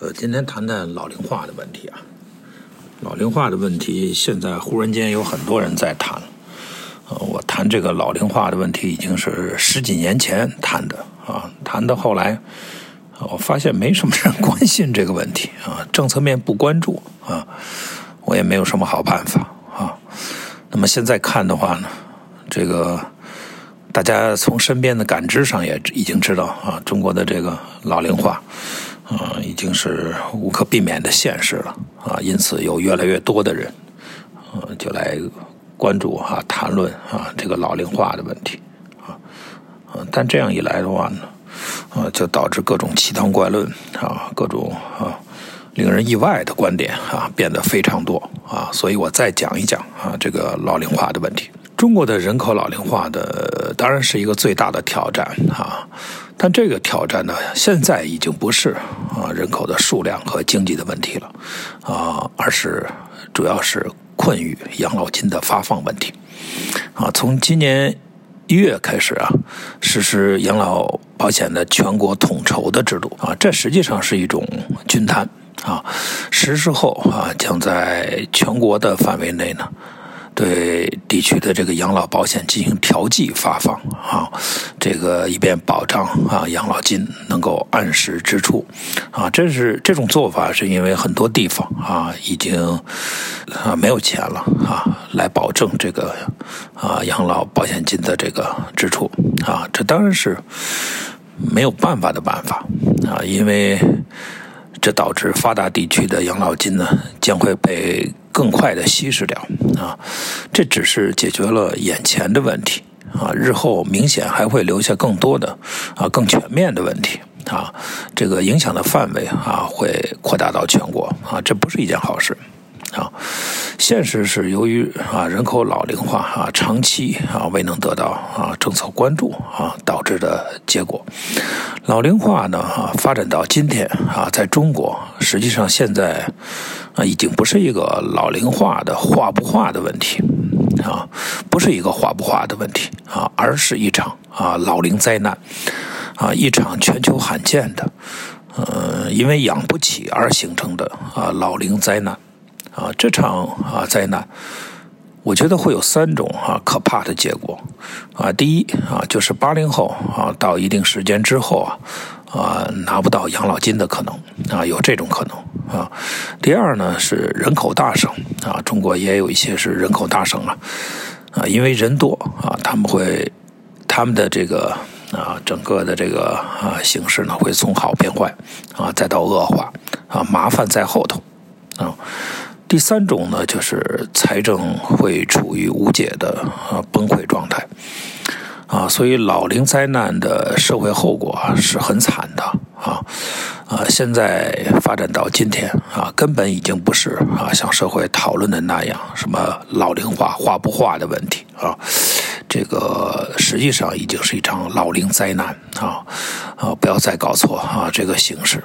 呃，今天谈谈老龄化的问题啊。老龄化的问题，现在忽然间有很多人在谈。呃，我谈这个老龄化的问题已经是十几年前谈的啊，谈到后来，我发现没什么人关心这个问题啊，政策面不关注啊，我也没有什么好办法啊。那么现在看的话呢，这个大家从身边的感知上也已经知道啊，中国的这个老龄化。啊，已经是无可避免的现实了啊！因此，有越来越多的人，呃，就来关注啊，谈论啊这个老龄化的问题啊。啊，但这样一来的话呢，啊，就导致各种奇谈怪论啊，各种啊令人意外的观点啊变得非常多啊。所以我再讲一讲啊这个老龄化的问题。中国的人口老龄化的当然是一个最大的挑战啊，但这个挑战呢，现在已经不是啊人口的数量和经济的问题了啊，而是主要是困于养老金的发放问题啊。从今年一月开始啊，实施养老保险的全国统筹的制度啊，这实际上是一种均摊啊。实施后啊，将在全国的范围内呢。对地区的这个养老保险进行调剂发放啊，这个以便保障啊养老金能够按时支出啊，这是这种做法是因为很多地方啊已经啊没有钱了啊来保证这个啊养老保险金的这个支出啊，这当然是没有办法的办法啊，因为这导致发达地区的养老金呢将会被。更快的稀释掉啊，这只是解决了眼前的问题啊，日后明显还会留下更多的啊更全面的问题啊，这个影响的范围啊会扩大到全国啊，这不是一件好事啊。现实是由于啊人口老龄化啊长期啊未能得到啊政策关注啊导致的结果。老龄化呢啊发展到今天啊，在中国实际上现在。啊，已经不是一个老龄化的化不化的问题，啊，不是一个化不化的问题啊，而是一场啊老龄灾难，啊，一场全球罕见的，呃，因为养不起而形成的啊老龄灾难，啊，这场啊灾难，我觉得会有三种啊可怕的结果，啊，第一啊就是八零后啊到一定时间之后啊。啊，拿不到养老金的可能啊，有这种可能啊。第二呢是人口大省啊，中国也有一些是人口大省啊啊，因为人多啊，他们会他们的这个啊整个的这个啊形势呢会从好变坏啊，再到恶化啊，麻烦在后头啊。第三种呢就是财政会处于无解的啊崩溃状态。啊，所以老龄灾难的社会后果是很惨的啊！啊，现在发展到今天啊，根本已经不是啊像社会讨论的那样什么老龄化化不化的问题啊，这个实际上已经是一场老龄灾难啊！啊，不要再搞错啊这个形势